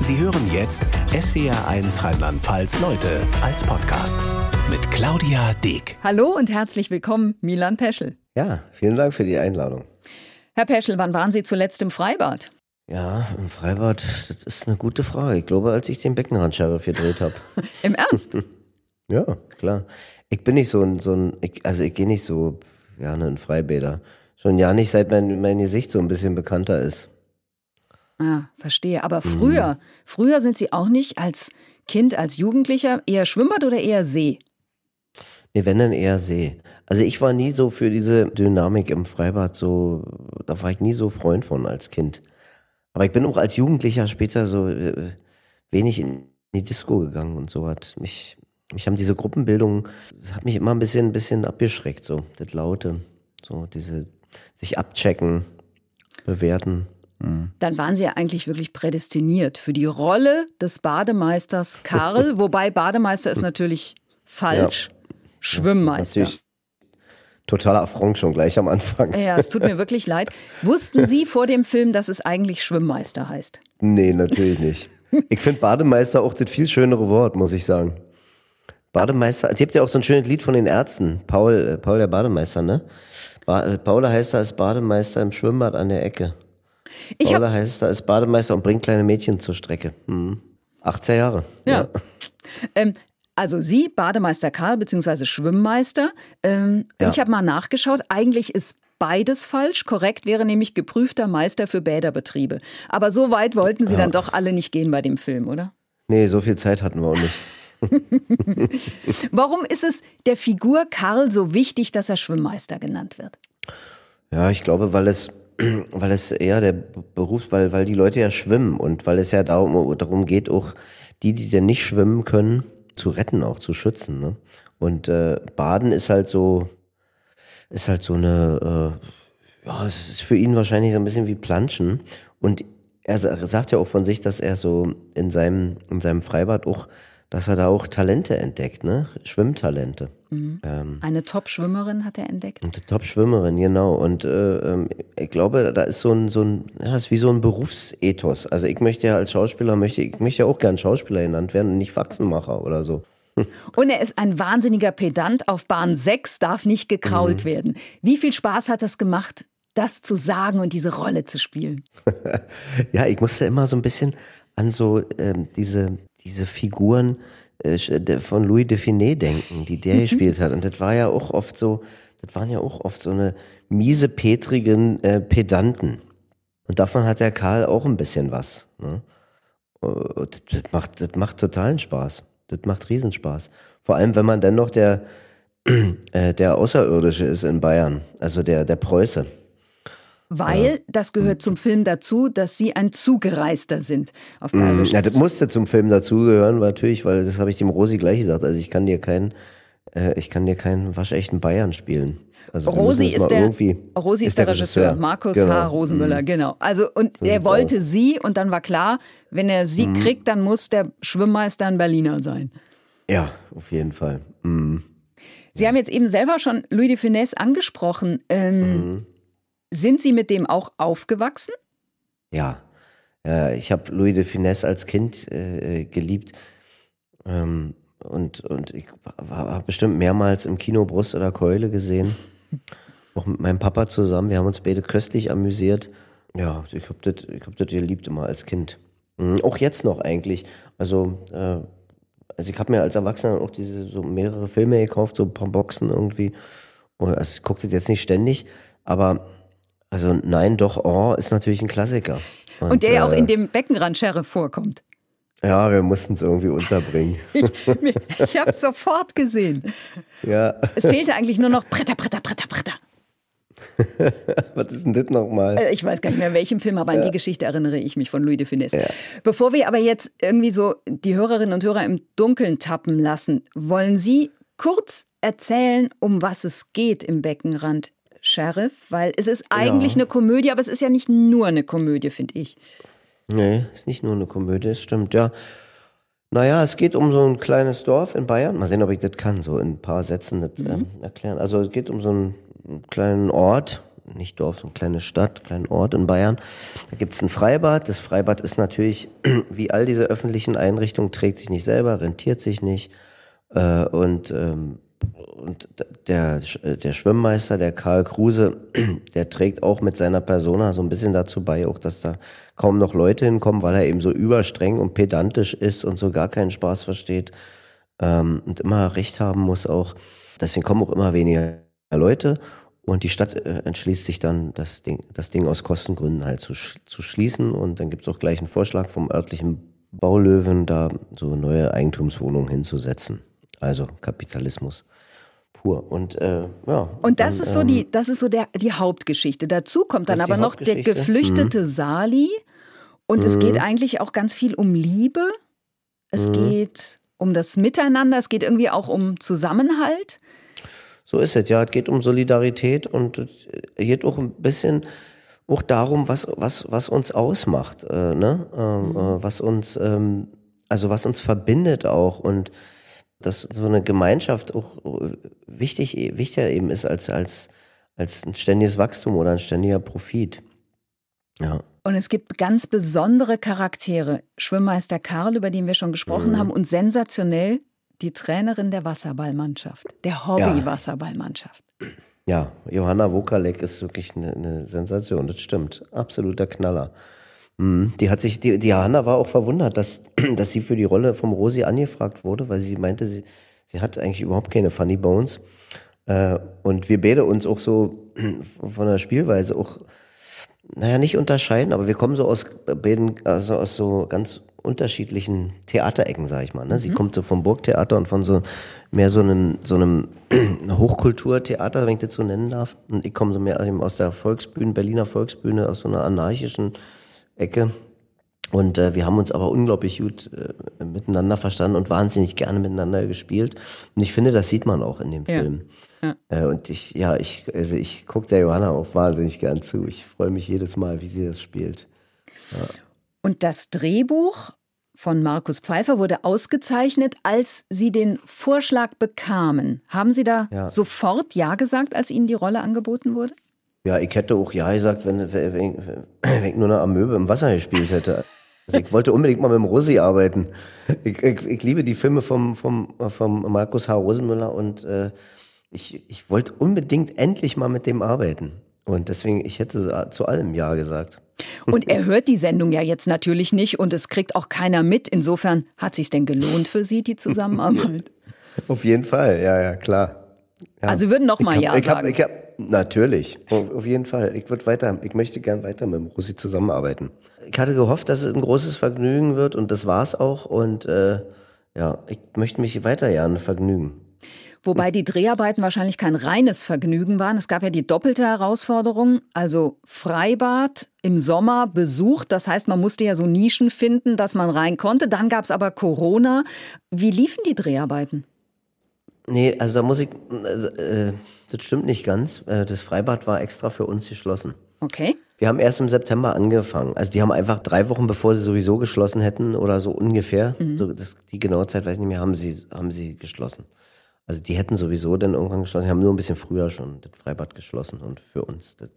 Sie hören jetzt SWR1 Rheinland-Pfalz Leute als Podcast mit Claudia Deek. Hallo und herzlich willkommen, Milan Peschel. Ja, vielen Dank für die Einladung. Herr Peschel, wann waren Sie zuletzt im Freibad? Ja, im Freibad, das ist eine gute Frage. Ich glaube, als ich den Beckenrand-Sheriff gedreht habe. Im Ernst? ja, klar. Ich bin nicht so ein, so ein ich, also ich gehe nicht so gerne in Freibäder. Schon ja nicht, seit mein, mein Gesicht so ein bisschen bekannter ist. Ah, verstehe. Aber früher, mhm. früher sind Sie auch nicht als Kind, als Jugendlicher eher Schwimmbad oder eher See? Nee, wenn dann eher See. Also ich war nie so für diese Dynamik im Freibad so, da war ich nie so Freund von als Kind. Aber ich bin auch als Jugendlicher später so äh, wenig in die Disco gegangen und so hat mich, mich haben diese Gruppenbildungen, das hat mich immer ein bisschen, ein bisschen abgeschreckt, so, das Laute, so diese, sich abchecken, bewerten. Mhm. Dann waren Sie ja eigentlich wirklich prädestiniert für die Rolle des Bademeisters Karl, wobei Bademeister ist natürlich falsch. Ja. Schwimmmeister. Totaler Affront schon gleich am Anfang. Ja, es tut mir wirklich leid. Wussten Sie vor dem Film, dass es eigentlich Schwimmmeister heißt? Nee, natürlich nicht. Ich finde Bademeister auch das viel schönere Wort, muss ich sagen. Bademeister, es gibt ja auch so ein schönes Lied von den Ärzten. Paul, äh, Paul der Bademeister, ne? Ba Paul heißt da ist Bademeister im Schwimmbad an der Ecke. Ich Paula heißt da ist Bademeister und bringt kleine Mädchen zur Strecke. Hm. 18 Jahre. Ja. ja. Ähm, also Sie, Bademeister Karl bzw. Schwimmmeister. Ähm, ja. Ich habe mal nachgeschaut. Eigentlich ist beides falsch. Korrekt wäre nämlich geprüfter Meister für Bäderbetriebe. Aber so weit wollten Sie ja. dann doch alle nicht gehen bei dem Film, oder? Nee, so viel Zeit hatten wir auch nicht. Warum ist es der Figur Karl so wichtig, dass er Schwimmmeister genannt wird? Ja, ich glaube, weil es, weil es eher der Beruf, weil, weil die Leute ja schwimmen und weil es ja darum, darum geht, auch die, die denn nicht schwimmen können, zu retten, auch zu schützen. Ne? Und äh, Baden ist halt so, ist halt so eine, äh, ja, es ist für ihn wahrscheinlich so ein bisschen wie Planschen. Und er sagt ja auch von sich, dass er so in seinem, in seinem Freibad auch, dass er da auch Talente entdeckt, ne? Schwimmtalente. Mhm. Ähm, eine Top-Schwimmerin hat er entdeckt. Eine Top-Schwimmerin, genau. Und äh, ähm, ich glaube, da ist so ein, so ein, ja, ist wie so ein Berufsethos. Also ich möchte ja als Schauspieler, möchte, ich möchte ja auch gern Schauspieler genannt werden und nicht Faxenmacher oder so. Und er ist ein wahnsinniger Pedant. Auf Bahn 6 darf nicht gekrault mhm. werden. Wie viel Spaß hat das gemacht, das zu sagen und diese Rolle zu spielen? ja, ich musste immer so ein bisschen an so ähm, diese, diese Figuren äh, von Louis Define denken, die der mhm. gespielt hat. Und das war ja auch oft so, das waren ja auch oft so eine miese, petrigen äh, Pedanten. Und davon hat der Karl auch ein bisschen was. Ne? Äh, das, macht, das macht totalen Spaß. Das macht Riesenspaß. Vor allem, wenn man dann noch der, äh, der Außerirdische ist in Bayern, also der, der Preuße. Weil, ja. das gehört zum Film dazu, dass Sie ein Zugereister sind. Auf mm, ja, das musste zum Film dazugehören, natürlich, weil das habe ich dem Rosi gleich gesagt. Also ich kann dir keinen, äh, ich kann dir keinen waschechten Bayern spielen. Also Rosi ist der, Rosi ist der Regisseur, Regisseur. Markus genau. H. Rosenmüller, mhm. genau. Also und so er wollte aus. sie und dann war klar, wenn er sie mhm. kriegt, dann muss der Schwimmmeister ein Berliner sein. Ja, auf jeden Fall. Mhm. Sie haben jetzt eben selber schon Louis de Finesse angesprochen. Ähm, mhm. Sind Sie mit dem auch aufgewachsen? Ja, ich habe Louis de Finesse als Kind äh, geliebt. Ähm, und, und ich habe bestimmt mehrmals im Kino Brust oder Keule gesehen. Auch mit meinem Papa zusammen. Wir haben uns beide köstlich amüsiert. Ja, ich habe das hab geliebt immer als Kind. Mhm, auch jetzt noch eigentlich. Also, äh, also ich habe mir als Erwachsener auch diese so mehrere Filme gekauft, so ein paar Boxen irgendwie. Also ich gucke das jetzt nicht ständig, aber also nein, doch, oh, ist natürlich ein Klassiker. Und, Und der ja äh, auch in dem Beckenrand-Sheriff vorkommt. Ja, wir mussten es irgendwie unterbringen. ich ich habe es sofort gesehen. Ja. Es fehlte eigentlich nur noch Bretter, Bretter, Bretter, Bretter. Was ist denn das nochmal? Äh, ich weiß gar nicht mehr, welchem Film, aber ja. an die Geschichte erinnere ich mich von Louis de Finesse. Ja. Bevor wir aber jetzt irgendwie so die Hörerinnen und Hörer im Dunkeln tappen lassen, wollen Sie kurz erzählen, um was es geht im Beckenrand Sheriff? Weil es ist eigentlich ja. eine Komödie, aber es ist ja nicht nur eine Komödie, finde ich. Nee, ist nicht nur eine Komödie, es stimmt, ja. Naja, es geht um so ein kleines Dorf in Bayern. Mal sehen, ob ich das kann, so in ein paar Sätzen das, mhm. ähm, erklären. Also es geht um so einen kleinen Ort, nicht Dorf, so eine kleine Stadt, kleinen Ort in Bayern. Da gibt es ein Freibad. Das Freibad ist natürlich, wie all diese öffentlichen Einrichtungen, trägt sich nicht selber, rentiert sich nicht. Äh, und ähm, und der, der Schwimmmeister, der Karl Kruse, der trägt auch mit seiner Persona so ein bisschen dazu bei, auch dass da kaum noch Leute hinkommen, weil er eben so überstreng und pedantisch ist und so gar keinen Spaß versteht ähm, und immer Recht haben muss auch. Deswegen kommen auch immer weniger Leute und die Stadt äh, entschließt sich dann, das Ding, das Ding aus Kostengründen halt zu, zu schließen und dann gibt es auch gleich einen Vorschlag vom örtlichen Baulöwen, da so neue Eigentumswohnungen hinzusetzen. Also Kapitalismus pur. Und äh, ja. Und das dann, ist so die, ähm, das ist so der, die Hauptgeschichte. Dazu kommt dann aber noch der geflüchtete mhm. Sali. Und mhm. es geht eigentlich auch ganz viel um Liebe. Es mhm. geht um das Miteinander. Es geht irgendwie auch um Zusammenhalt. So ist es, ja. Es geht um Solidarität und es geht auch ein bisschen auch darum, was, was, was uns ausmacht, äh, ne? Ähm, mhm. äh, was uns, ähm, also was uns verbindet auch und dass so eine Gemeinschaft auch wichtig, wichtiger eben ist als, als, als ein ständiges Wachstum oder ein ständiger Profit. Ja. Und es gibt ganz besondere Charaktere. Schwimmmeister Karl, über den wir schon gesprochen mhm. haben, und sensationell die Trainerin der Wasserballmannschaft, der Hobby-Wasserballmannschaft. Ja. Johanna Wokalek ist wirklich eine, eine Sensation, das stimmt. Absoluter Knaller. Mhm. Die hat sich, die, die Hanna war auch verwundert, dass, dass sie für die Rolle vom Rosi angefragt wurde, weil sie meinte, sie, sie hat eigentlich überhaupt keine Funny Bones. Äh, und wir beide uns auch so von der Spielweise auch, naja, nicht unterscheiden, aber wir kommen so aus beiden, also aus so ganz unterschiedlichen Theaterecken, sag ich mal. Ne? Sie mhm. kommt so vom Burgtheater und von so mehr so einem, so einem Hochkulturtheater, wenn ich das so nennen darf. Und ich komme so mehr aus der Volksbühne, Berliner Volksbühne, aus so einer anarchischen Ecke. Und äh, wir haben uns aber unglaublich gut äh, miteinander verstanden und wahnsinnig gerne miteinander gespielt. Und ich finde, das sieht man auch in dem ja. Film. Ja. Äh, und ich, ja, ich, also ich gucke der Johanna auch wahnsinnig gern zu. Ich freue mich jedes Mal, wie sie das spielt. Ja. Und das Drehbuch von Markus Pfeiffer wurde ausgezeichnet, als Sie den Vorschlag bekamen. Haben Sie da sofort Ja gesagt, als Ihnen die Rolle angeboten wurde? Ja, ich hätte auch ja gesagt, wenn, wenn, wenn, wenn ich nur eine Amöbe im Wasser gespielt hätte. Also ich wollte unbedingt mal mit dem Rosi arbeiten. Ich, ich, ich, liebe die Filme vom, vom, vom Markus H. Rosenmüller und äh, ich, ich wollte unbedingt endlich mal mit dem arbeiten. Und deswegen, ich hätte zu allem Ja gesagt. Und er hört die Sendung ja jetzt natürlich nicht und es kriegt auch keiner mit. Insofern hat sich denn gelohnt für Sie, die Zusammenarbeit? Auf jeden Fall, ja, ja, klar. Ja. Also würden noch mal hab, Ja ich sagen. Hab, ich hab, Natürlich, auf jeden Fall. Ich würde weiter, ich möchte gern weiter mit dem Rosi zusammenarbeiten. Ich hatte gehofft, dass es ein großes Vergnügen wird und das war es auch. Und äh, ja, ich möchte mich weiter gerne vergnügen. Wobei die Dreharbeiten wahrscheinlich kein reines Vergnügen waren. Es gab ja die doppelte Herausforderung, also Freibad im Sommer besucht. Das heißt, man musste ja so Nischen finden, dass man rein konnte. Dann gab es aber Corona. Wie liefen die Dreharbeiten? Nee, also da muss ich, äh, das stimmt nicht ganz. Äh, das Freibad war extra für uns geschlossen. Okay. Wir haben erst im September angefangen. Also die haben einfach drei Wochen, bevor sie sowieso geschlossen hätten oder so ungefähr, mhm. so das, die genaue Zeit weiß ich nicht mehr, haben sie, haben sie geschlossen. Also die hätten sowieso dann irgendwann geschlossen, die haben nur ein bisschen früher schon das Freibad geschlossen und für uns das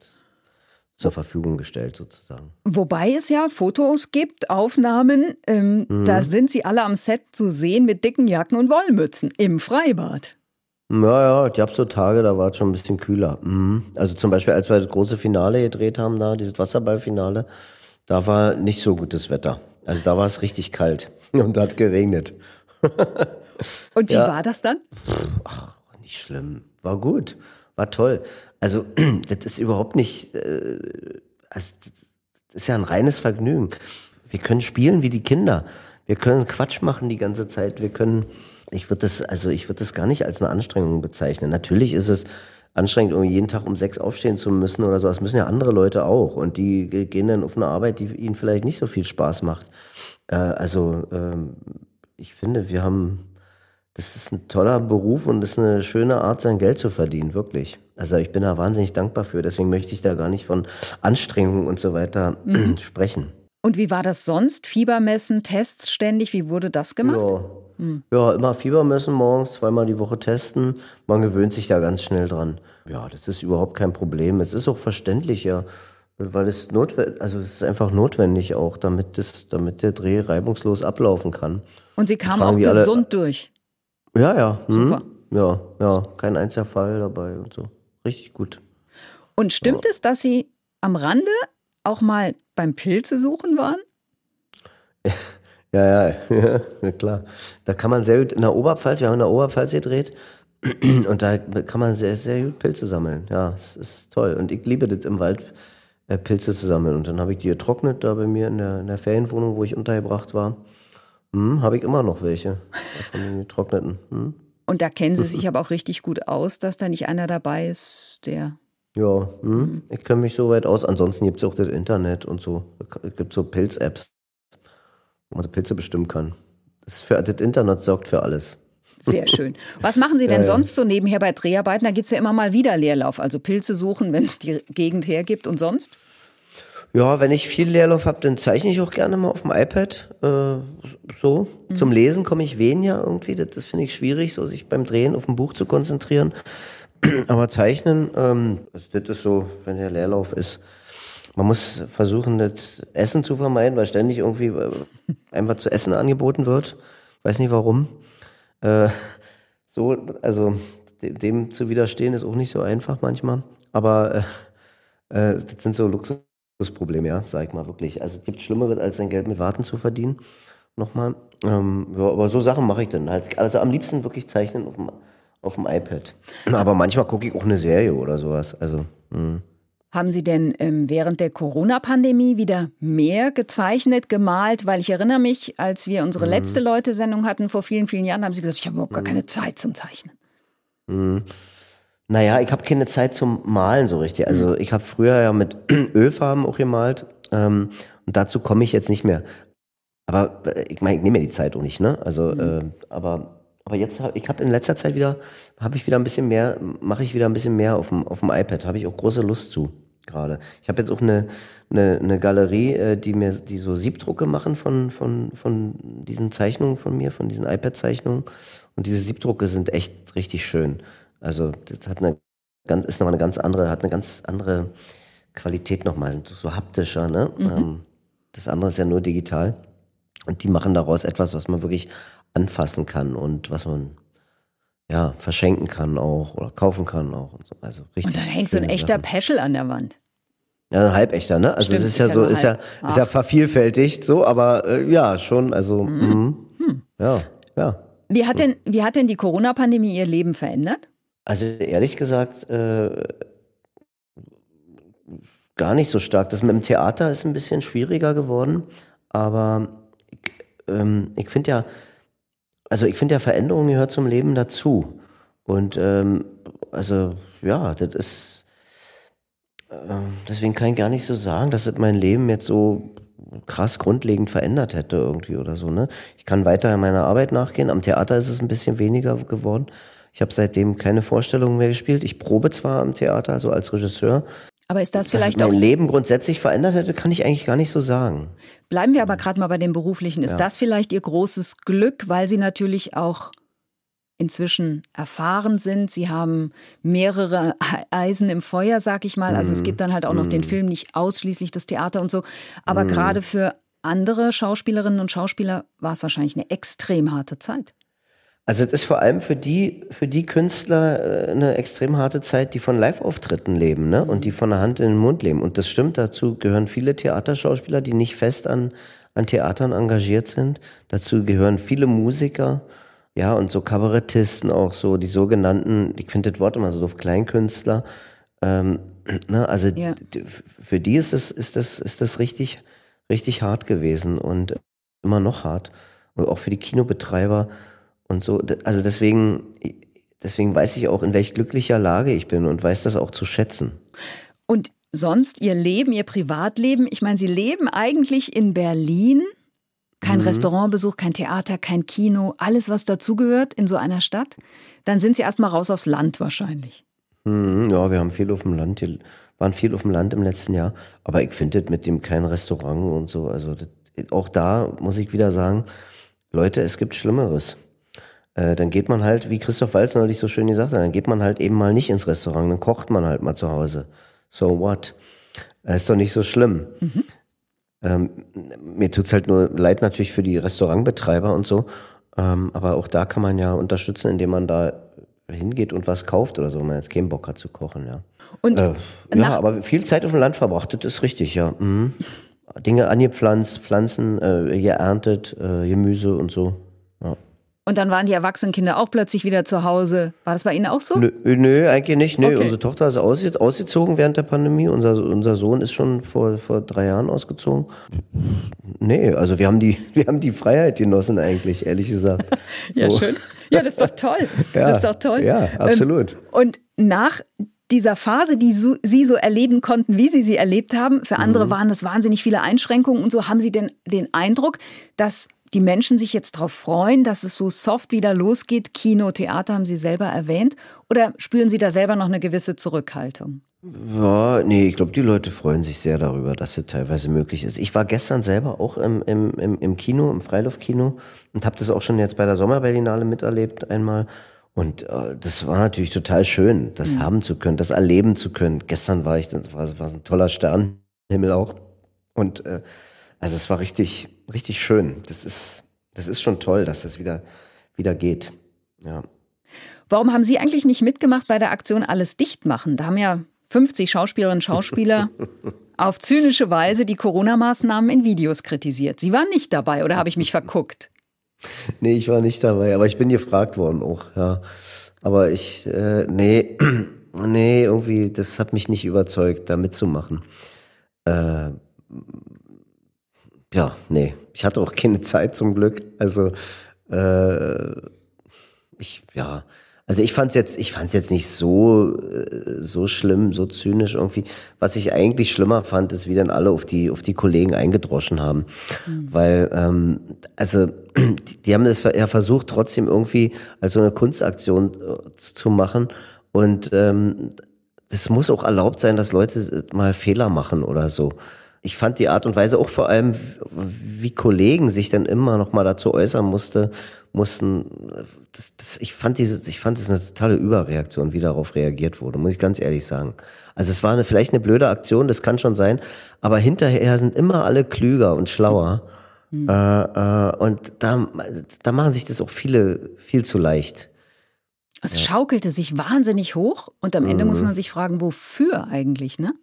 zur Verfügung gestellt sozusagen. Wobei es ja Fotos gibt, Aufnahmen, ähm, mhm. da sind sie alle am Set zu sehen mit dicken Jacken und Wollmützen im Freibad. Ja, ja, ich habe so Tage, da war es schon ein bisschen kühler. Mhm. Also zum Beispiel, als wir das große Finale gedreht haben, da, dieses Wasserballfinale, da war nicht so gutes Wetter. Also da war es richtig kalt und hat geregnet. und wie ja. war das dann? Ach, nicht schlimm. War gut. War toll. Also, das ist überhaupt nicht, äh, also, das ist ja ein reines Vergnügen. Wir können spielen wie die Kinder. Wir können Quatsch machen die ganze Zeit. Wir können, ich würde das, also ich würde das gar nicht als eine Anstrengung bezeichnen. Natürlich ist es anstrengend, um jeden Tag um sechs aufstehen zu müssen oder so. Das müssen ja andere Leute auch. Und die gehen dann auf eine Arbeit, die ihnen vielleicht nicht so viel Spaß macht. Äh, also, ähm, ich finde, wir haben, das ist ein toller Beruf und das ist eine schöne Art, sein Geld zu verdienen, wirklich. Also ich bin da wahnsinnig dankbar für. Deswegen möchte ich da gar nicht von Anstrengungen und so weiter mhm. sprechen. Und wie war das sonst? Fiebermessen, Tests ständig? Wie wurde das gemacht? Ja. Mhm. Ja, immer Fieber messen morgens, zweimal die Woche testen. Man gewöhnt sich da ganz schnell dran. Ja, das ist überhaupt kein Problem. Es ist auch verständlich, ja, weil es notwendig, also es ist einfach notwendig auch, damit das, damit der Dreh reibungslos ablaufen kann. Und Sie kamen auch gesund alle, durch. Ja, ja. Hm, Super. Ja, ja, kein einziger Fall dabei und so. Richtig gut. Und stimmt ja. es, dass Sie am Rande auch mal beim Pilze suchen waren? Ja, ja, ja, klar. Da kann man sehr gut in der Oberpfalz, wir haben in der Oberpfalz gedreht, und da kann man sehr, sehr gut Pilze sammeln. Ja, es ist toll. Und ich liebe das im Wald, äh, Pilze zu sammeln. Und dann habe ich die getrocknet da bei mir in der, in der Ferienwohnung, wo ich untergebracht war. Hm, habe ich immer noch welche von den getrockneten. Hm. Und da kennen Sie sich aber auch richtig gut aus, dass da nicht einer dabei ist, der. Ja, hm. hm. ich kenne mich so weit aus. Ansonsten gibt es auch das Internet und so. Es gibt so Pilz-Apps wo man so Pilze bestimmen kann. Das, für, das Internet sorgt für alles. Sehr schön. Was machen Sie denn ja, ja. sonst so nebenher bei Dreharbeiten? Da gibt es ja immer mal wieder Leerlauf, also Pilze suchen, wenn es die Gegend hergibt und sonst? Ja, wenn ich viel Leerlauf habe, dann zeichne ich auch gerne mal auf dem iPad. Äh, so. Mhm. Zum Lesen komme ich weniger irgendwie. Das, das finde ich schwierig, so sich beim Drehen auf ein Buch zu konzentrieren. Aber zeichnen, ähm, also das ist so, wenn der Leerlauf ist, man muss versuchen, das Essen zu vermeiden, weil ständig irgendwie äh, einfach zu essen angeboten wird. Weiß nicht warum. Äh, so, also dem zu widerstehen ist auch nicht so einfach manchmal. Aber äh, äh, das sind so Luxusprobleme, ja, sag ich mal wirklich. Also es gibt Schlimmeres, als sein Geld mit Warten zu verdienen. Nochmal. Ähm, ja, aber so Sachen mache ich dann halt. Also am liebsten wirklich zeichnen auf dem, auf dem iPad. Aber manchmal gucke ich auch eine Serie oder sowas. Also. Mh. Hm. Haben Sie denn ähm, während der Corona-Pandemie wieder mehr gezeichnet, gemalt? Weil ich erinnere mich, als wir unsere mhm. letzte Leute-Sendung hatten vor vielen, vielen Jahren, haben Sie gesagt, ich habe überhaupt gar keine Zeit zum Zeichnen. Mhm. Naja, ich habe keine Zeit zum Malen so richtig. Also mhm. ich habe früher ja mit Ölfarben auch gemalt ähm, und dazu komme ich jetzt nicht mehr. Aber äh, ich meine, ich nehme mir die Zeit auch nicht, ne? Also, mhm. äh, aber aber jetzt ich habe in letzter Zeit wieder habe ich wieder ein bisschen mehr mache ich wieder ein bisschen mehr auf dem auf dem iPad habe ich auch große Lust zu gerade. Ich habe jetzt auch eine, eine, eine Galerie, äh, die mir die so Siebdrucke machen von, von, von diesen Zeichnungen von mir, von diesen iPad-Zeichnungen. Und diese Siebdrucke sind echt richtig schön. Also das hat eine ganz, ist nochmal eine ganz andere, hat eine ganz andere Qualität nochmal, so haptischer, ne? Mhm. Ähm, das andere ist ja nur digital. Und die machen daraus etwas, was man wirklich anfassen kann und was man ja, verschenken kann auch oder kaufen kann auch. Und, so. also richtig und dann hängt so ein echter Sachen. Peschel an der Wand. Ja, ein halbechter, ne? Also Stimmt, es ist, ist ja, so, ist ja, ist ja vervielfältigt, so, aber äh, ja, schon, also mhm. Hm. ja, ja. Wie hat denn, wie hat denn die Corona-Pandemie Ihr Leben verändert? Also ehrlich gesagt, äh, gar nicht so stark. Das mit dem Theater ist ein bisschen schwieriger geworden, aber ich, ähm, ich finde ja, also ich finde ja, Veränderung gehört zum Leben dazu. Und ähm, also ja, das ist, äh, deswegen kann ich gar nicht so sagen, dass es mein Leben jetzt so krass grundlegend verändert hätte irgendwie oder so. Ne? Ich kann weiter meiner Arbeit nachgehen. Am Theater ist es ein bisschen weniger geworden. Ich habe seitdem keine Vorstellungen mehr gespielt. Ich probe zwar am Theater, also als Regisseur, aber ist das vielleicht Dass mein auch. Leben grundsätzlich verändert hätte, kann ich eigentlich gar nicht so sagen. Bleiben wir aber gerade mal bei dem Beruflichen. Ist ja. das vielleicht Ihr großes Glück, weil Sie natürlich auch inzwischen erfahren sind. Sie haben mehrere Eisen im Feuer, sag ich mal. Also es mhm. gibt dann halt auch noch mm. den mhm. Film, nicht ausschließlich das Theater und so. Aber mm. gerade für andere Schauspielerinnen und Schauspieler war es wahrscheinlich eine extrem harte Zeit. Also es ist vor allem für die, für die Künstler äh, eine extrem harte Zeit, die von Live-Auftritten leben ne? und die von der Hand in den Mund leben. Und das stimmt, dazu gehören viele Theaterschauspieler, die nicht fest an, an Theatern engagiert sind. Dazu gehören viele Musiker, ja, und so Kabarettisten auch so, die sogenannten, ich finde das Wort immer so doof, Kleinkünstler. Ähm, ne? Also ja. für die ist das, ist das, ist das richtig, richtig hart gewesen und immer noch hart. Und auch für die Kinobetreiber und so, also deswegen, deswegen weiß ich auch, in welch glücklicher Lage ich bin und weiß das auch zu schätzen. Und sonst Ihr Leben, Ihr Privatleben, ich meine, Sie leben eigentlich in Berlin. Kein mhm. Restaurantbesuch, kein Theater, kein Kino, alles, was dazugehört in so einer Stadt. Dann sind Sie erstmal raus aufs Land wahrscheinlich. Mhm, ja, wir haben viel auf dem Land, wir waren viel auf dem Land im letzten Jahr. Aber ich finde das mit dem kein Restaurant und so, also das, auch da muss ich wieder sagen, Leute, es gibt Schlimmeres. Äh, dann geht man halt, wie Christoph Walz neulich so schön gesagt hat, dann geht man halt eben mal nicht ins Restaurant, dann kocht man halt mal zu Hause. So what? Das ist doch nicht so schlimm. Mhm. Ähm, mir tut's halt nur leid natürlich für die Restaurantbetreiber und so. Ähm, aber auch da kann man ja unterstützen, indem man da hingeht und was kauft oder so, wenn man jetzt keinen Bock hat zu kochen, ja. Und äh, ja, aber viel Zeit auf dem Land verbracht, das ist richtig, ja. Mhm. Dinge angepflanzt, Pflanzen äh, geerntet, äh, Gemüse und so. Und dann waren die erwachsenen Kinder auch plötzlich wieder zu Hause. War das bei Ihnen auch so? Nö, nö eigentlich nicht. Nö. Okay. Unsere Tochter ist ausge ausgezogen während der Pandemie. Unser, unser Sohn ist schon vor, vor drei Jahren ausgezogen. Nee, also wir haben die, wir haben die Freiheit genossen eigentlich, ehrlich gesagt. ja, so. schön. Ja, das ist doch toll. ja, das ist doch toll. Ja, absolut. Und nach dieser Phase, die so, Sie so erleben konnten, wie Sie sie erlebt haben, für andere mhm. waren das wahnsinnig viele Einschränkungen und so haben Sie denn den Eindruck, dass die Menschen sich jetzt darauf freuen, dass es so soft wieder losgeht? Kino, Theater haben Sie selber erwähnt. Oder spüren Sie da selber noch eine gewisse Zurückhaltung? Ja, nee, ich glaube, die Leute freuen sich sehr darüber, dass es teilweise möglich ist. Ich war gestern selber auch im, im, im, im Kino, im Freiluftkino und habe das auch schon jetzt bei der Sommerberlinale miterlebt einmal. Und äh, das war natürlich total schön, das mhm. haben zu können, das erleben zu können. Gestern war ich, das war, war ein toller Sternenhimmel auch. Und äh, also es war richtig, richtig schön. Das ist, das ist schon toll, dass das wieder, wieder geht. Ja. Warum haben Sie eigentlich nicht mitgemacht bei der Aktion Alles dicht machen? Da haben ja 50 Schauspielerinnen und Schauspieler auf zynische Weise die Corona-Maßnahmen in Videos kritisiert. Sie waren nicht dabei oder habe ich mich verguckt? Nee, ich war nicht dabei, aber ich bin gefragt worden auch, ja. Aber ich, äh, nee, nee, irgendwie, das hat mich nicht überzeugt, da mitzumachen. Äh, ja, nee, ich hatte auch keine Zeit zum Glück. Also äh, ich, ja, also ich fand's jetzt, ich fand's jetzt nicht so äh, so schlimm, so zynisch irgendwie. Was ich eigentlich schlimmer fand, ist, wie dann alle auf die auf die Kollegen eingedroschen haben, mhm. weil ähm, also die, die haben das ja versucht, trotzdem irgendwie als so eine Kunstaktion äh, zu machen und ähm, es muss auch erlaubt sein, dass Leute mal Fehler machen oder so ich fand die Art und Weise auch vor allem, wie Kollegen sich dann immer noch mal dazu äußern musste, mussten, das, das, ich fand diese, ich fand es eine totale Überreaktion, wie darauf reagiert wurde, muss ich ganz ehrlich sagen. Also es war eine, vielleicht eine blöde Aktion, das kann schon sein, aber hinterher sind immer alle klüger und schlauer. Mhm. Äh, äh, und da, da machen sich das auch viele viel zu leicht. Es ja. schaukelte sich wahnsinnig hoch und am Ende mhm. muss man sich fragen, wofür eigentlich, ne?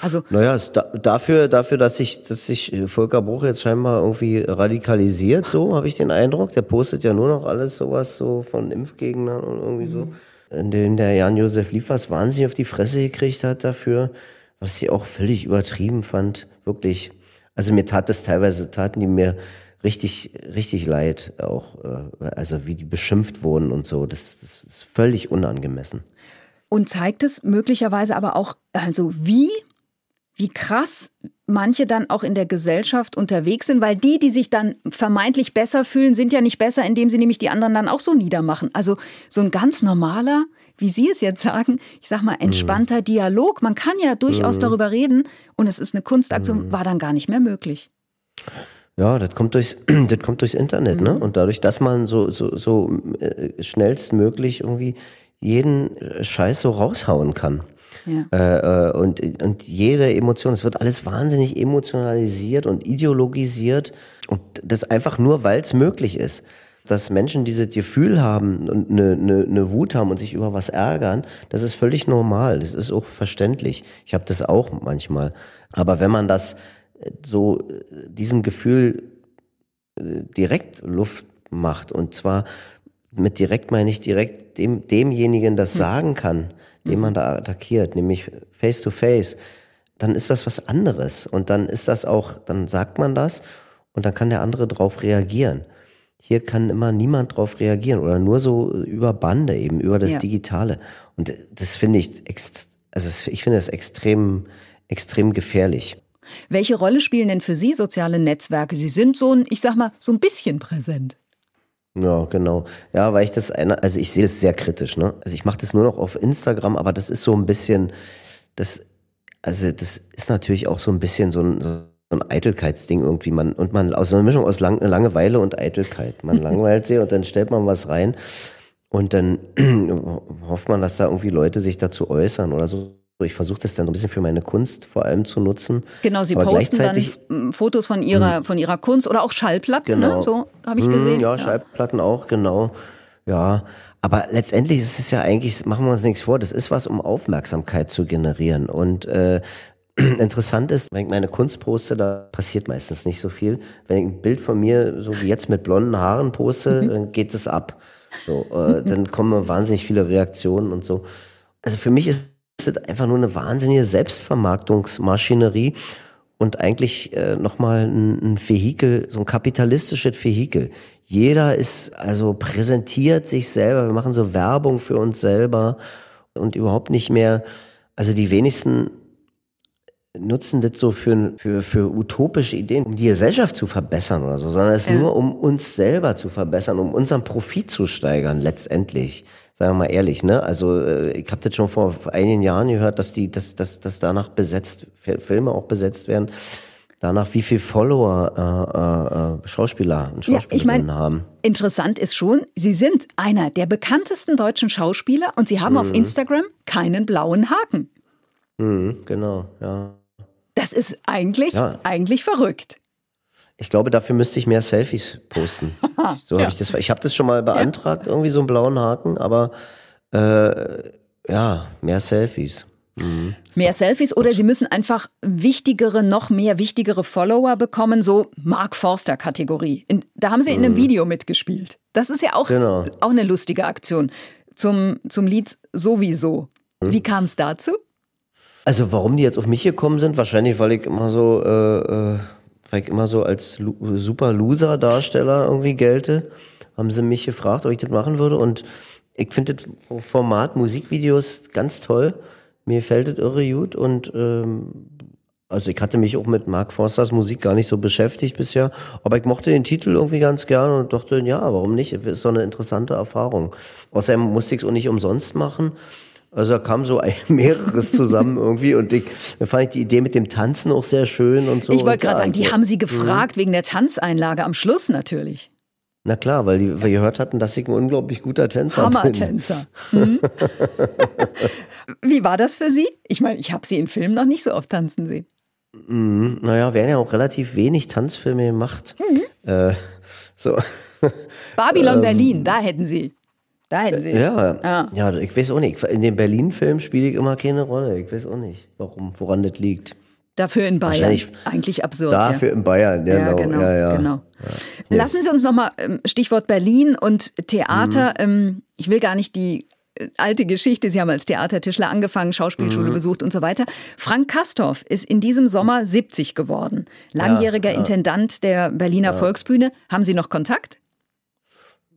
Also naja, da, dafür, dafür, dass sich, dass sich Volker Bruch jetzt scheinbar irgendwie radikalisiert, so habe ich den Eindruck. Der postet ja nur noch alles sowas so von Impfgegnern und irgendwie so. Mhm. In dem der Jan-Josef Liefers wahnsinnig auf die Fresse gekriegt hat dafür, was ich auch völlig übertrieben fand, wirklich. Also mir tat das teilweise, taten die mir richtig, richtig leid, auch, äh, also wie die beschimpft wurden und so. Das, das ist völlig unangemessen. Und zeigt es möglicherweise aber auch, also wie wie krass manche dann auch in der Gesellschaft unterwegs sind, weil die, die sich dann vermeintlich besser fühlen, sind ja nicht besser, indem sie nämlich die anderen dann auch so niedermachen. Also so ein ganz normaler, wie Sie es jetzt sagen, ich sag mal, entspannter mhm. Dialog, man kann ja durchaus mhm. darüber reden und es ist eine Kunstaktion, mhm. war dann gar nicht mehr möglich. Ja, das kommt durchs, das kommt durchs Internet, ne? Mhm. Und dadurch, dass man so, so, so äh, schnellstmöglich irgendwie jeden Scheiß so raushauen kann. Ja. Äh, äh, und, und jede Emotion, es wird alles wahnsinnig emotionalisiert und ideologisiert. Und das einfach nur, weil es möglich ist. Dass Menschen dieses Gefühl haben und eine, eine, eine Wut haben und sich über was ärgern, das ist völlig normal. Das ist auch verständlich. Ich habe das auch manchmal. Aber wenn man das äh, so äh, diesem Gefühl direkt Luft macht und zwar mit direkt meine ich direkt dem, demjenigen das hm. sagen kann, den man mhm. da attackiert, nämlich face to face, dann ist das was anderes. Und dann ist das auch, dann sagt man das und dann kann der andere darauf reagieren. Hier kann immer niemand drauf reagieren oder nur so über Bande eben, über das ja. Digitale. Und das finde ich, also ich finde das extrem, extrem gefährlich. Welche Rolle spielen denn für Sie soziale Netzwerke? Sie sind so ein, ich sag mal, so ein bisschen präsent. Ja, genau. Ja, weil ich das, eine, also ich sehe das sehr kritisch, ne? Also ich mache das nur noch auf Instagram, aber das ist so ein bisschen, das, also das ist natürlich auch so ein bisschen so, ein, so ein Eitelkeitsding irgendwie. Man, und man aus so einer Mischung aus Lang Langeweile und Eitelkeit. Man langweilt sich und dann stellt man was rein und dann hofft man, dass da irgendwie Leute sich dazu äußern oder so. Ich versuche das dann so ein bisschen für meine Kunst vor allem zu nutzen. Genau, Sie Aber posten dann gleichzeitig- Fotos von Ihrer, von Ihrer Kunst oder auch Schallplatten, Genau. ne? so habe ich Hm, gesehen. Ja, Schallplatten auch, genau. Ja, aber letztendlich ist es ja eigentlich, machen wir uns nichts vor, das ist was, um Aufmerksamkeit zu generieren. Und äh, interessant ist, wenn ich meine Kunst poste, da passiert meistens nicht so viel. Wenn ich ein Bild von mir, so wie jetzt mit blonden Haaren poste, dann geht es ab. So, äh, dann kommen wahnsinnig viele Reaktionen und so. Also für mich ist es einfach nur eine wahnsinnige Selbstvermarktungsmaschinerie und eigentlich äh, nochmal ein, ein Vehikel, so ein kapitalistisches Vehikel. Jeder ist, also präsentiert sich selber, wir machen so Werbung für uns selber und überhaupt nicht mehr, also die wenigsten nutzen das so für, für, für utopische Ideen, um die Gesellschaft zu verbessern oder so, sondern es ist Ja. nur um uns selber zu verbessern, um unseren Profit zu steigern, letztendlich. Sagen wir mal ehrlich, ne? Also äh, ich habe das schon vor einigen Jahren gehört, dass die, dass, dass, dass danach besetzt, Fi- Filme auch besetzt werden, danach wie viel Follower äh, äh, äh, Schauspieler und Ja, Schauspielerinnen ich meine, haben. interessant ist schon, Sie sind einer der bekanntesten deutschen Schauspieler und Sie haben auf Mhm. Instagram keinen blauen Haken. Mhm, genau, ja. Das ist eigentlich, Ja. eigentlich verrückt. Ich glaube, dafür müsste ich mehr Selfies posten. So habe ich das. Ich habe das schon mal beantragt, irgendwie so einen blauen Haken, aber äh, ja, mehr Selfies. Mehr Selfies oder Sie müssen einfach wichtigere, noch mehr wichtigere Follower bekommen, so Mark Forster Kategorie. In, da haben Sie in einem Video mitgespielt. Das ist ja auch, Mhm. Genau. auch eine lustige Aktion zum, zum Lied Sowieso. Mhm. Wie kam es dazu? Also warum die jetzt auf mich gekommen sind? Wahrscheinlich, weil ich immer so, äh, äh, weil ich immer so als super Loser-Darsteller irgendwie gelte. Haben sie mich gefragt, ob ich das machen würde. Und ich finde das Format Musikvideos ganz toll. Mir gefällt das irre gut. Und ähm, also ich hatte mich auch mit Mark Forsters Musik gar nicht so beschäftigt bisher. Aber ich mochte den Titel irgendwie ganz gerne und dachte, ja, warum nicht? Das ist so eine interessante Erfahrung. Außerdem musste ich es auch nicht umsonst machen. Also da kam so mehreres zusammen irgendwie und ich, da fand ich die Idee mit dem Tanzen auch sehr schön und so. Ich wollte gerade sagen, die und- haben Sie gefragt wegen der Tanzeinlage am Schluss natürlich. Na klar, weil die, wir gehört hatten, dass ich ein unglaublich guter Tänzer bin. Hammertänzer. Hm? Wie war das für Sie? Ich meine, ich habe Sie in Filmen noch nicht so oft tanzen sehen. Mhm. Naja, werden ja auch relativ wenig Tanzfilme gemacht. Mhm. Äh, so. Babylon Berlin, da hätten Sie. Da hätten Sie. Ähm, Ja, Ah. ja, ich weiß auch nicht. In den Berlin-Filmen spiele ich immer keine Rolle. Ich weiß auch nicht, warum, woran das liegt. Dafür in Bayern. Eigentlich absurd. Dafür in Bayern, ja. genau. ja, genau. ja, ja. genau. Lassen Sie uns nochmal, Stichwort Berlin und Theater. Mhm. ähm, Ich will gar nicht die äh, alte Geschichte, Sie haben als Theatertischler angefangen, Schauspielschule Mhm. besucht und so weiter. Frank Kastorf ist in diesem Sommer 70 geworden. Langjähriger Intendant der Berliner Volksbühne. Haben Sie noch Kontakt?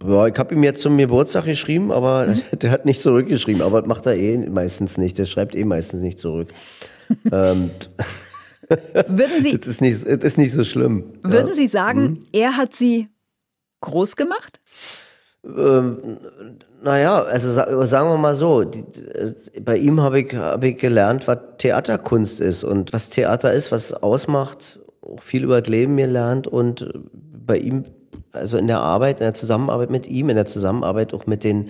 Ja, ich habe ihm jetzt zum Geburtstag geschrieben, aber Mhm. der hat nicht zurückgeschrieben. Aber das macht er eh meistens nicht. Der schreibt eh meistens nicht zurück. ähm, Würden Sie, das, ist nicht, das ist nicht so schlimm. würden Sie sagen, Mhm. er hat Sie groß gemacht? Ähm, naja, also sa- sagen wir mal so, die, äh, bei ihm habe ich, hab ich gelernt, was Theaterkunst ist und was Theater ist, was es ausmacht, auch viel über das Leben gelernt und äh, bei ihm, also in der Arbeit, in der Zusammenarbeit mit ihm, in der Zusammenarbeit auch mit den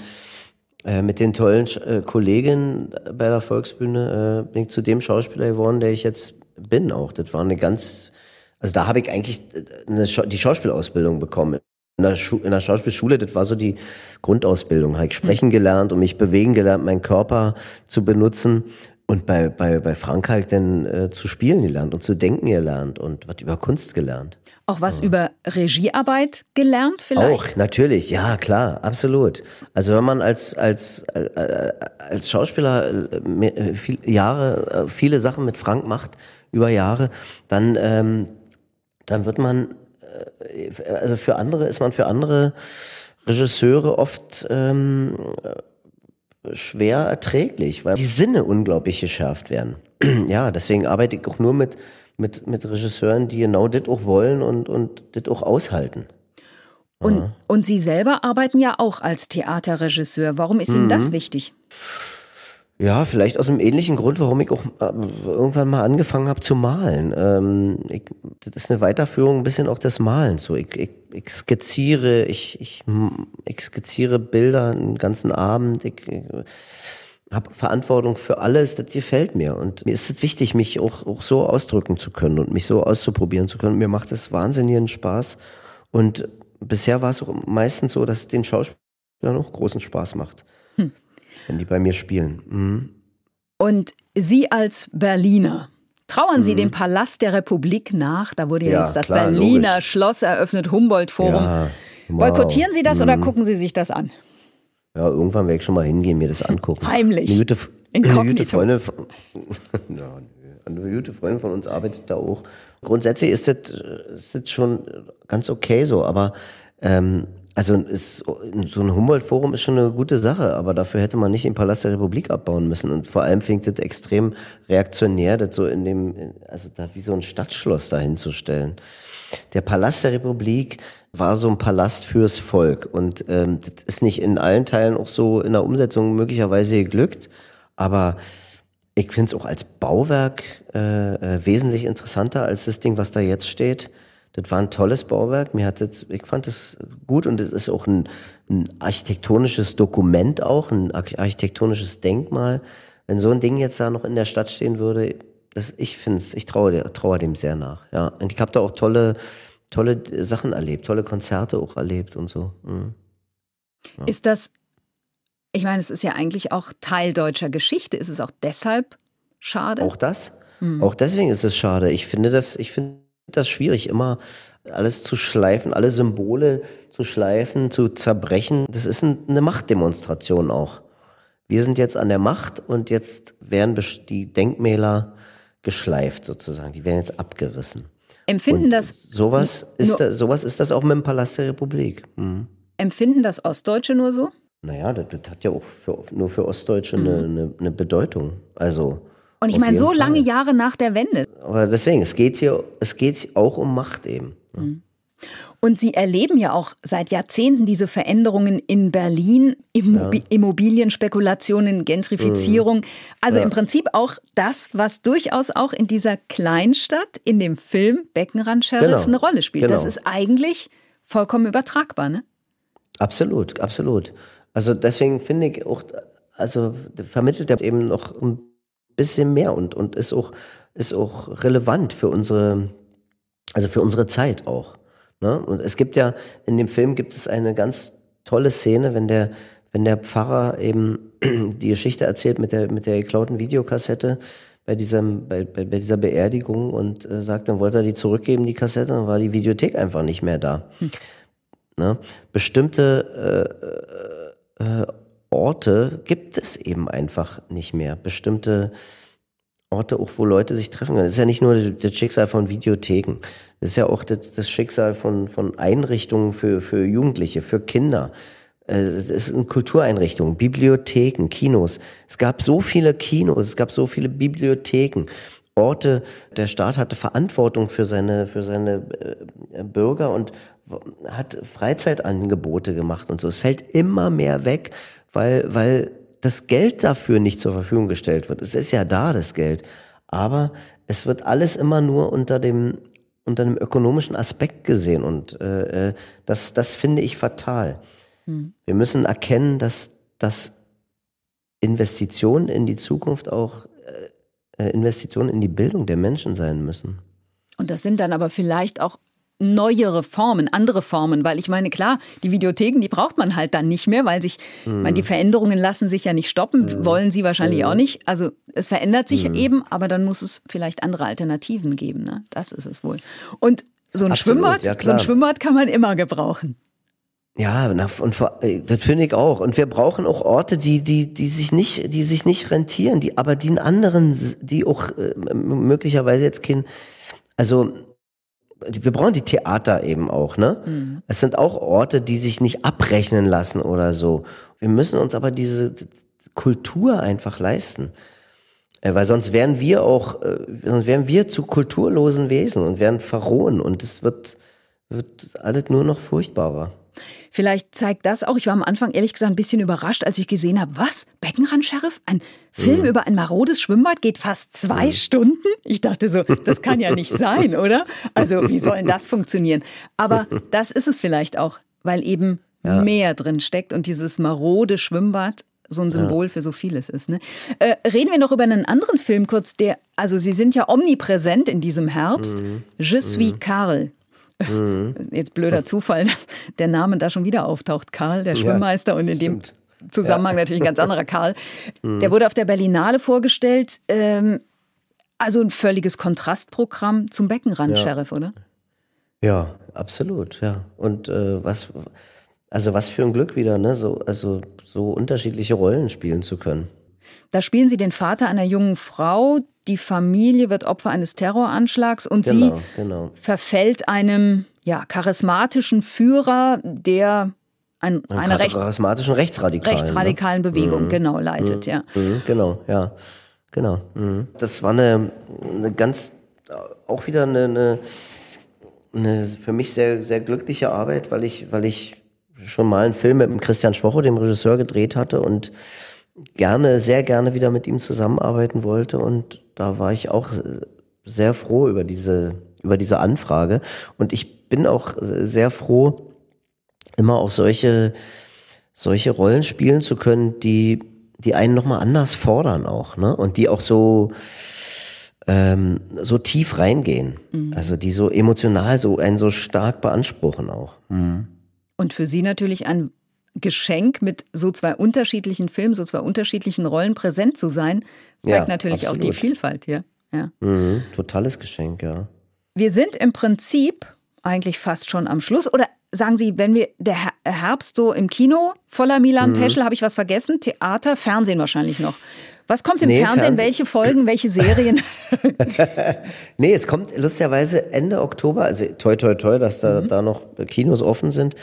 äh, mit den tollen äh, Kollegen bei der Volksbühne äh, bin ich zu dem Schauspieler geworden, der ich jetzt bin auch. Das war eine ganz, also da habe ich eigentlich eine, Schau- die Schauspielausbildung bekommen. In der, in der Schauspielschule, das war so die Grundausbildung. Da habe ich sprechen gelernt und mich bewegen gelernt, meinen Körper zu benutzen. Und bei, bei, bei Frank halt dann äh, zu spielen gelernt und zu denken gelernt und was über Kunst gelernt. Auch was über Regiearbeit gelernt vielleicht? Auch, natürlich, ja, klar, absolut. Also wenn man als, als, äh, äh, als Schauspieler äh, viel, Jahre, viele Sachen mit Frank macht, über Jahre, dann, ähm, dann wird man, also für andere ist man für andere Regisseure oft ähm, äh, schwer erträglich, weil die Sinne unglaublich geschärft werden. ja, deswegen arbeite ich auch nur mit, mit, mit Regisseuren, die genau das auch wollen und, und das auch aushalten. Und, und Sie selber arbeiten ja auch als Theaterregisseur. Warum ist Ihnen Mhm. das wichtig? Ja, vielleicht aus einem ähnlichen Grund, warum ich auch äh, irgendwann mal angefangen habe zu malen. Ähm, ich, das ist eine Weiterführung ein bisschen auch des Malens. So, ich, ich, ich skizziere, ich, ich, ich skizziere Bilder einen ganzen Abend. Ich, ich habe Verantwortung für alles, das gefällt mir. Und mir ist es wichtig, mich auch, auch so ausdrücken zu können und mich so auszuprobieren zu können. Mir macht es wahnsinnigen Spaß. Und bisher war es auch meistens so, dass es den Schauspielern auch großen Spaß macht. Wenn die bei mir spielen. Mhm. Und Sie als Berliner, trauern Sie mhm. dem Palast der Republik nach? Da wurde ja, ja jetzt das klar, Berliner logisch. Schloss eröffnet, Humboldt-Forum. Ja, wow. Boykottieren Sie das mhm. oder gucken Sie sich das an? Ja, irgendwann werde ich schon mal hingehen, mir das angucken. Heimlich. Eine gute, eine gute Freundin, ja, eine gute Freundin von uns arbeitet da auch. Grundsätzlich ist das, ist das schon ganz okay so, aber ähm, also ist, so ein Humboldt-Forum ist schon eine gute Sache, aber dafür hätte man nicht den Palast der Republik abbauen müssen. Und vor allem fing das extrem reaktionär, das so in dem, also da wie so ein Stadtschloss dahin zu stellen. Der Palast der Republik war so ein Palast fürs Volk. Und ähm, das ist nicht in allen Teilen auch so in der Umsetzung möglicherweise geglückt, aber ich finde es auch als Bauwerk äh, äh, wesentlich interessanter als das Ding, was da jetzt steht. Das war ein tolles Bauwerk. Mir hat das, ich fand es gut und es ist auch ein, ein architektonisches Dokument auch, ein architektonisches Denkmal. Wenn so ein Ding jetzt da noch in der Stadt stehen würde, das, ich finde es, ich traue, traue dem sehr nach. Ja, und ich habe da auch tolle, tolle Sachen erlebt, tolle Konzerte auch erlebt und so. Mhm. Ja. Ist das, ich meine, es ist ja eigentlich auch Teil deutscher Geschichte. Ist es auch deshalb schade? Auch das? Mhm. Auch deswegen ist es schade. Ich finde das, ich finde das schwierig, immer alles zu schleifen, alle Symbole zu schleifen, zu zerbrechen. Das ist eine Machtdemonstration auch. Wir sind jetzt an der Macht und jetzt werden die Denkmäler geschleift sozusagen. Die werden jetzt abgerissen. Empfinden und das sowas ist das, sowas ist das auch mit dem Palast der Republik. Mhm. Empfinden das Ostdeutsche nur so? Naja, das, das hat ja auch für, nur für Ostdeutsche mhm. eine, eine, eine Bedeutung. Also und ich meine, so Fall. lange Jahre nach der Wende. Aber deswegen, es geht hier, es geht auch um Macht eben. Mhm. Und Sie erleben ja auch seit Jahrzehnten diese Veränderungen in Berlin, Immob ja. Immobilienspekulationen, Gentrifizierung. Mhm. Also ja. im Prinzip auch das, was durchaus auch in dieser Kleinstadt in dem Film Beckenrand Sheriff genau. eine Rolle spielt. Genau. Das ist eigentlich vollkommen übertragbar, ne? Absolut, absolut. Also deswegen finde ich auch, also vermittelt er eben noch ein bisschen mehr und, und ist auch, ist auch relevant für unsere, also für unsere Zeit auch. Ne? Und es gibt ja, in dem Film gibt es eine ganz tolle Szene, wenn der, wenn der Pfarrer eben die Geschichte erzählt mit der, mit der geklauten Videokassette bei, diesem, bei, bei, bei dieser Beerdigung und äh, sagt, dann wollte er die zurückgeben, die Kassette, dann war die Videothek einfach nicht mehr da. Hm. Ne? Bestimmte äh, äh, Orte gibt es eben einfach nicht mehr. Bestimmte Orte, auch wo Leute sich treffen können. Das ist ja nicht nur das Schicksal von Videotheken. Das ist ja auch das, Schicksal von, von Einrichtungen für, für Jugendliche, für Kinder. Es äh, sind Kultureinrichtungen, Bibliotheken, Kinos. Es gab so viele Kinos, es gab so viele Bibliotheken. Orte, der Staat hatte Verantwortung für seine, für seine äh, Bürger und hat Freizeitangebote gemacht und so. Es fällt immer mehr weg, weil, weil das Geld dafür nicht zur Verfügung gestellt wird. Es ist ja da, das Geld. Aber es wird alles immer nur unter dem, unter dem ökonomischen Aspekt gesehen. Und äh, äh das, das finde ich fatal. Hm. Wir müssen erkennen, dass, dass Investitionen in die Zukunft auch äh, äh Investitionen in die Bildung der Menschen sein müssen. Und das sind dann aber vielleicht auch neuere Formen, andere Formen, weil ich meine, klar, die Videotheken, die braucht man halt dann nicht mehr, weil sich, mhm. meine, die Veränderungen lassen sich ja nicht stoppen, mhm. wollen sie wahrscheinlich mhm. auch nicht. Also es verändert sich mhm. eben, aber dann muss es vielleicht andere Alternativen geben. Ne? Das ist es wohl. Und so ein Absolut, Schwimmbad, ja, so ein Schwimmbad kann man immer gebrauchen. Ja, und äh, das finde ich auch. Und wir brauchen auch Orte, die, die, die sich nicht, die sich nicht rentieren, die aber den anderen, die auch äh, möglicherweise jetzt kein, also wir brauchen die Theater eben auch, ne? Mhm. Es sind auch Orte, die sich nicht abrechnen lassen oder so. Wir müssen uns aber diese Kultur einfach leisten. Äh, weil sonst wären wir auch, äh, sonst wären wir zu kulturlosen Wesen und wären verrohen und es wird, wird alles nur noch furchtbarer. Vielleicht zeigt das auch, ich war am Anfang ehrlich gesagt ein bisschen überrascht, als ich gesehen habe, was? Beckenrand-Sheriff? Ein Film mhm. über ein marodes Schwimmbad geht fast zwei mhm. Stunden? Ich dachte so, das kann ja nicht sein, oder? Also wie soll denn das funktionieren? Aber das ist es vielleicht auch, weil eben ja. mehr drin steckt und dieses marode Schwimmbad so ein Symbol ja. für so vieles ist. Ne? Äh, reden wir noch über einen anderen Film kurz, der, also Sie sind ja omnipräsent in diesem Herbst. Mhm. Je suis mhm. Karl. Mhm. Jetzt blöder Zufall, dass der Name da schon wieder auftaucht. Karl, der Schwimmmeister ja, und in dem Zusammenhang ja. natürlich ein ganz anderer Karl. Mhm. Der wurde auf der Berlinale vorgestellt. Ähm, also ein völliges Kontrastprogramm zum Beckenrand-Sheriff, oder? Ja, absolut, ja. Und äh, was, also was für ein Glück wieder, ne? So, also so unterschiedliche Rollen spielen zu können. Da spielen Sie den Vater einer jungen Frau, die Familie wird Opfer eines Terroranschlags und genau, sie genau. verfällt einem ja, charismatischen Führer, der ein, eine, eine recht, charismatischen Rechtsradikalen, rechtsradikalen ne? Bewegung mhm. genau leitet, mhm. ja. Mhm. Genau, ja. Genau. Mhm. Das war eine, eine ganz auch wieder eine, eine, eine, für mich sehr, sehr glückliche Arbeit, weil ich, weil ich schon mal einen Film mit Christian Schwocho, dem Regisseur, gedreht hatte und gerne, sehr gerne wieder mit ihm zusammenarbeiten wollte. Und da war ich auch sehr froh über diese, über diese Anfrage. Und ich bin auch sehr froh, immer auch solche, solche Rollen spielen zu können, die, die einen nochmal anders fordern auch, ne? Und die auch so, ähm, so tief reingehen. Mhm. Also die so emotional so einen so stark beanspruchen auch. Mhm. Und für Sie natürlich ein Geschenk, mit so zwei unterschiedlichen Filmen, so zwei unterschiedlichen Rollen präsent zu sein, zeigt ja, natürlich absolut. auch die Vielfalt hier. Ja. Mhm, totales Geschenk, ja. Wir sind im Prinzip eigentlich fast schon am Schluss. Oder sagen Sie, wenn wir der Herbst so im Kino, voller Milan mhm. Peschel, habe ich was vergessen? Theater, Fernsehen wahrscheinlich noch. Was kommt im nee, Fernsehen? Fernsehen? Welche Folgen, welche Serien? nee, es kommt lustigerweise Ende Oktober, also toi toi toi, dass da, mhm. da noch Kinos offen sind,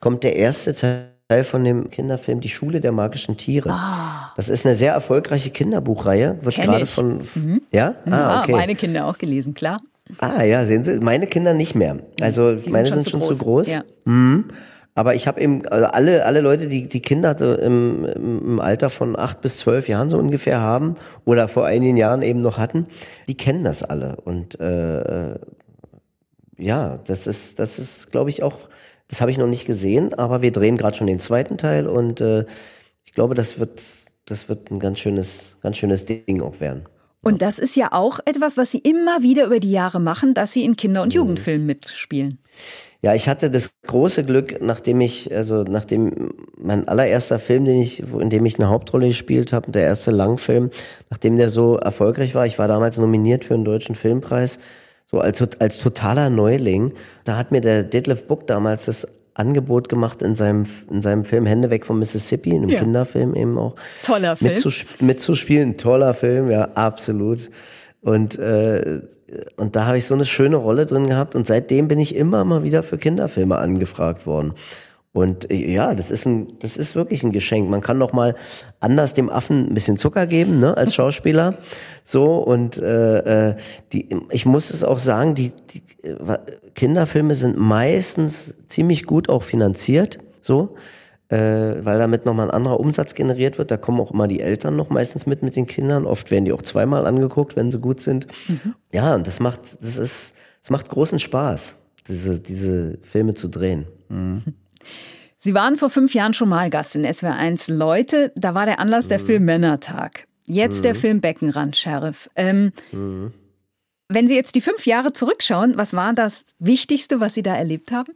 kommt der erste Teil Teil von dem Kinderfilm Die Schule der magischen Tiere. Ah. Das ist eine sehr erfolgreiche Kinderbuchreihe. Wird gerade von. Mhm. Ja? Mhm. Ah, okay. meine Kinder auch gelesen, klar. Ah, ja, sehen Sie, meine Kinder nicht mehr. Also die meine sind schon, sind schon zu groß. Ja. Mhm. Aber ich habe eben also alle, alle Leute, die, die Kinder so im, im Alter von acht bis zwölf Jahren so ungefähr haben oder vor einigen Jahren eben noch hatten, die kennen das alle. Und äh, ja, das ist, das ist, glaube ich, auch das habe ich noch nicht gesehen, aber wir drehen gerade schon den zweiten Teil und äh, ich glaube, das wird, das wird ein ganz schönes, ganz schönes Ding auch werden. Und das ist ja auch etwas, was Sie immer wieder über die Jahre machen, dass Sie in Kinder- und mhm. Jugendfilmen mitspielen. Ja, ich hatte das große Glück, nachdem ich, also nachdem mein allererster Film, den ich, in dem ich eine Hauptrolle gespielt habe, der erste Langfilm, nachdem der so erfolgreich war, ich war damals nominiert für einen deutschen Filmpreis, so als, als totaler Neuling. Da hat mir der Detlef Book damals das Angebot gemacht in seinem, in seinem Film Hände weg vom Mississippi, einem ja. Kinderfilm eben auch. Toller Film. Mitzus mitzuspielen, toller Film, ja, absolut. Und, äh, und da habe ich so eine schöne Rolle drin gehabt und seitdem bin ich immer mal wieder für Kinderfilme angefragt worden. Und äh, ja, das ist ein, das ist wirklich ein Geschenk. Man kann noch mal anders dem Affen ein bisschen Zucker geben, ne, als Schauspieler. So und äh, äh die, ich muss es auch sagen, die, die äh, Kinderfilme sind meistens ziemlich gut auch finanziert, so, äh, weil damit noch mal ein anderer Umsatz generiert wird. Da kommen auch immer die Eltern noch meistens mit mit den Kindern. Oft werden die auch zweimal angeguckt, wenn sie gut sind. Mhm. Ja, und das macht, das ist, es macht großen Spaß, diese diese Filme zu drehen. Mhm. Sie waren vor fünf Jahren schon mal Gast in SWR1 Leute. Da war der Anlass der mhm. Film Männertag. Jetzt mhm. der Film Beckenrand, Sheriff. Ähm, mhm. Wenn Sie jetzt die fünf Jahre zurückschauen, was war das Wichtigste, was Sie da erlebt haben?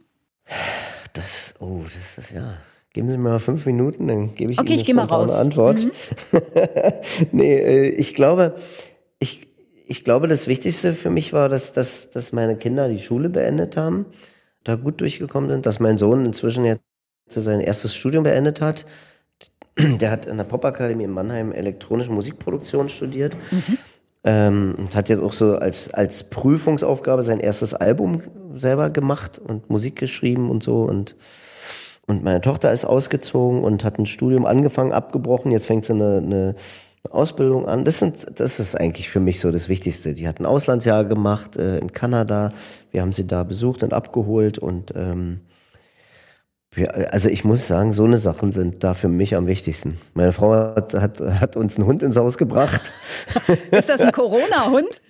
Das, oh, das ist ja. Geben Sie mir mal fünf Minuten, dann gebe ich okay, Ihnen ich eine raus. Antwort. Mhm. nee, äh, ich glaube, ich, ich glaube, das Wichtigste für mich war, dass, dass, dass meine Kinder die Schule beendet haben, da gut durchgekommen sind, dass mein Sohn inzwischen jetzt sein erstes Studium beendet hat. Der hat in der Popakademie in Mannheim elektronische Musikproduktion studiert. Mhm. Ähm, und hat jetzt auch so als, als Prüfungsaufgabe sein erstes Album selber gemacht und Musik geschrieben und so. Und, und meine Tochter ist ausgezogen und hat ein Studium angefangen, abgebrochen. Jetzt fängt sie eine, eine Ausbildung an. Das, sind, das ist eigentlich für mich so das Wichtigste. Die hat ein Auslandsjahr gemacht äh, in Kanada. Wir haben sie da besucht und abgeholt und ähm, Ja, also ich muss sagen, so eine Sachen sind da für mich am wichtigsten. Meine Frau hat, hat, hat uns einen Hund ins Haus gebracht. Ist das ein Corona-Hund?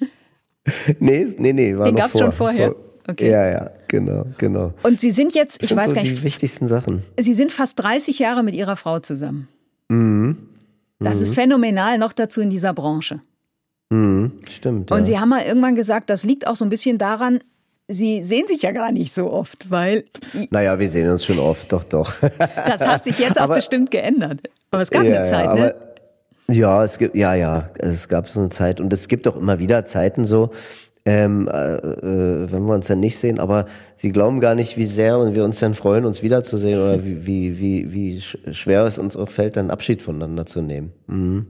nee, nee, nee, war Den noch gab's vor, schon vorher? Vor, Okay. Ja, ja, genau, genau. Und Sie sind jetzt, ich sind weiß so gar die nicht, wichtigsten Sachen. Sie sind fast 30 Jahre mit Ihrer Frau zusammen. Mhm. Das ist phänomenal, noch dazu in dieser Branche. Mhm. Stimmt. Und ja. Sie haben mal irgendwann gesagt, das liegt auch so ein bisschen daran, Sie sehen sich ja gar nicht so oft, weil Naja, wir sehen uns schon oft, doch, doch. das hat sich jetzt auch Aber- bestimmt geändert. Aber es gab eine Zeit, ja, ne? Ja, es gibt, ja, ja, es gab so eine Zeit und es gibt auch immer wieder Zeiten so, ähm, äh, äh, wenn wir uns dann nicht sehen, aber sie glauben gar nicht, wie sehr und wir uns dann freuen, uns wiederzusehen oder wie, wie, wie, wie sch- schwer es uns auch fällt, dann Abschied voneinander zu nehmen. Mhm.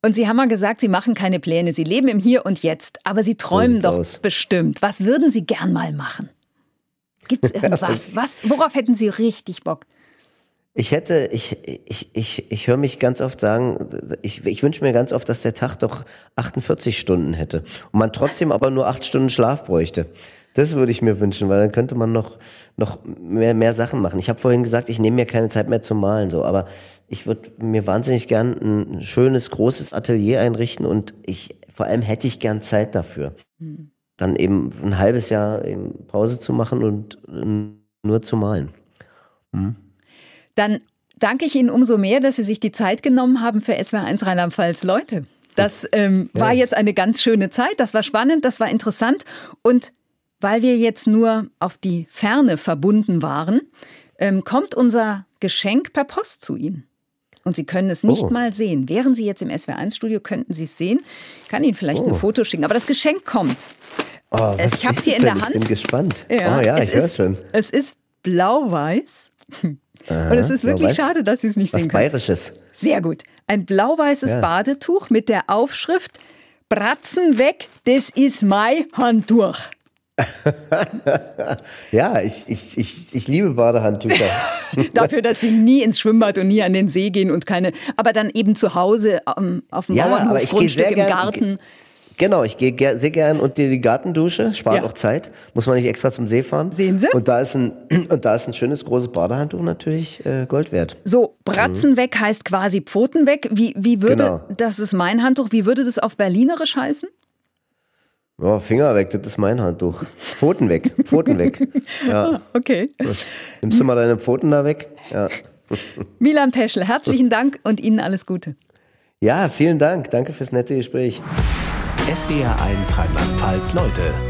Und Sie haben mal gesagt, Sie machen keine Pläne, Sie leben im Hier und Jetzt, aber Sie träumen sieht's doch aus. bestimmt. Was würden Sie gern mal machen? Gibt es irgendwas? Was, worauf hätten Sie richtig Bock? Ich hätte, ich, ich, ich, ich höre mich ganz oft sagen, ich, ich wünsche mir ganz oft, dass der Tag doch 48 Stunden hätte und man trotzdem aber nur acht Stunden Schlaf bräuchte. Das würde ich mir wünschen, weil dann könnte man noch, noch mehr, mehr Sachen machen. Ich habe vorhin gesagt, ich nehme mir keine Zeit mehr zum Malen, so, aber ich würde mir wahnsinnig gern ein schönes, großes Atelier einrichten und ich, vor allem hätte ich gern Zeit dafür. Dann eben ein halbes Jahr eben Pause zu machen und nur zu malen. Dann danke ich Ihnen umso mehr, dass Sie sich die Zeit genommen haben für SWR1 Rheinland-Pfalz. Leute, das ähm, war jetzt eine ganz schöne Zeit. Das war spannend, das war interessant. Und weil wir jetzt nur auf die Ferne verbunden waren, ähm, kommt unser Geschenk per Post zu Ihnen. Und Sie können es nicht Oh. mal sehen. Wären Sie jetzt im SWR1-Studio, könnten Sie es sehen. Ich kann Ihnen vielleicht ein Oh. Foto schicken. Aber das Geschenk kommt. Oh, ich hab's ist hier in der Hand. Ich bin gespannt. oh ja, es ich höre schon. Es ist blau-weiß. Und es ist wirklich schade, dass Sie es nicht Was sehen können. Bayerisches. Sehr gut. Ein blau-weißes Ja. Badetuch mit der Aufschrift Bratzen weg, das ist mein Handtuch. Ja, ich, ich, ich, ich liebe Badehandtücher. Dafür, dass sie nie ins Schwimmbad und nie an den See gehen und keine, aber dann eben zu Hause ähm, auf dem Ja, aber Bauernhof, Grundstück sehr im gern- Garten. Genau, ich gehe ger sehr gern unter die Gartendusche, spart Ja. auch Zeit, muss man nicht extra zum See fahren. Sehen Sie? Und da ist ein, und da ist ein schönes großes Badehandtuch natürlich äh, Gold wert. So, Bratzen weg heißt quasi Pfoten weg. Wie, wie würde, Genau. das ist mein Handtuch, wie würde das auf Berlinerisch heißen? Ja, Finger weg, das ist mein Handtuch. Pfoten weg, Pfoten weg. Ja. Okay. Nimmst du mal deine Pfoten da weg? Ja. Milan Peschel, herzlichen Dank und Ihnen alles Gute. ja, vielen Dank. Danke fürs nette Gespräch. SWR1 Rheinland-Pfalz Leute